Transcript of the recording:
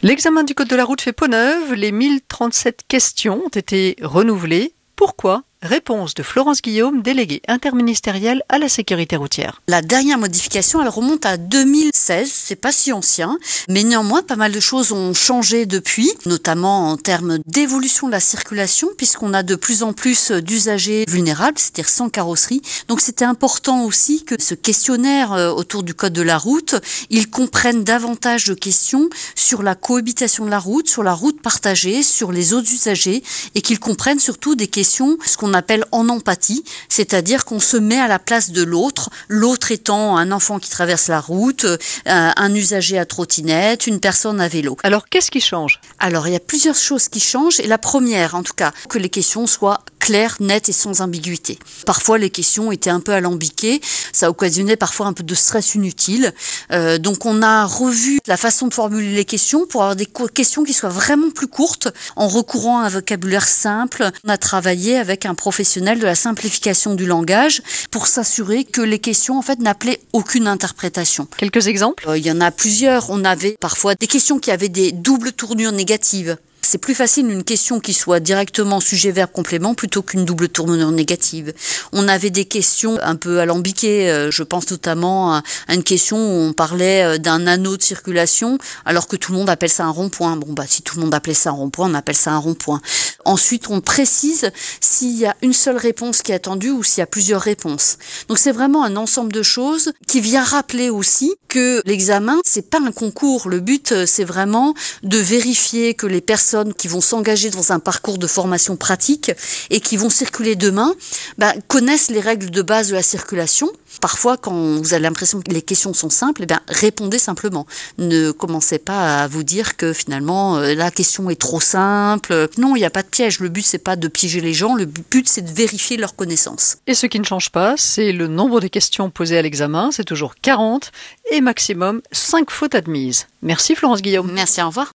L'examen du Code de la route fait peau neuve. Les 1037 questions ont été renouvelées. Pourquoi? Réponse de Florence Guillaume, déléguée interministérielle à la sécurité routière. La dernière modification, elle remonte à 2016, c'est pas si ancien, mais néanmoins pas mal de choses ont changé depuis, notamment en termes d'évolution de la circulation, puisqu'on a de plus en plus d'usagers vulnérables, c'est-à-dire sans carrosserie. Donc c'était important aussi que ce questionnaire euh, autour du code de la route, il comprenne davantage de questions sur la cohabitation de la route, sur la route partagée, sur les autres usagers, et qu'il comprenne surtout des questions, ce qu'on on appelle en empathie, c'est-à-dire qu'on se met à la place de l'autre, l'autre étant un enfant qui traverse la route, euh, un usager à trottinette, une personne à vélo. Alors qu'est-ce qui change? Alors il y a plusieurs choses qui changent et la première en tout cas, que les questions soient claires, nettes et sans ambiguïté. Parfois les questions étaient un peu alambiquées, ça occasionnait parfois un peu de stress inutile. Euh, donc on a revu la façon de formuler les questions pour avoir des questions qui soient vraiment plus courtes en recourant à un vocabulaire simple. On a travaillé avec un professionnel de la simplification du langage pour s'assurer que les questions en fait n'appelaient aucune interprétation. Quelques exemples? Euh, Il y en a plusieurs. On avait parfois des questions qui avaient des doubles tournures négatives c'est plus facile une question qui soit directement sujet verbe complément plutôt qu'une double tournure négative. On avait des questions un peu alambiquées, euh, je pense notamment à une question où on parlait euh, d'un anneau de circulation alors que tout le monde appelle ça un rond-point. Bon bah si tout le monde appelait ça un rond-point, on appelle ça un rond-point. Ensuite, on précise s'il y a une seule réponse qui est attendue ou s'il y a plusieurs réponses. Donc c'est vraiment un ensemble de choses qui vient rappeler aussi que l'examen c'est pas un concours. Le but euh, c'est vraiment de vérifier que les personnes qui vont s'engager dans un parcours de formation pratique et qui vont circuler demain bah, connaissent les règles de base de la circulation. Parfois, quand vous avez l'impression que les questions sont simples, eh bien, répondez simplement. Ne commencez pas à vous dire que finalement euh, la question est trop simple. Non, il n'y a pas de piège. Le but c'est pas de piéger les gens. Le but c'est de vérifier leurs connaissances. Et ce qui ne change pas, c'est le nombre de questions posées à l'examen. C'est toujours 40 et maximum 5 fautes admises. Merci Florence Guillaume. Merci, au revoir.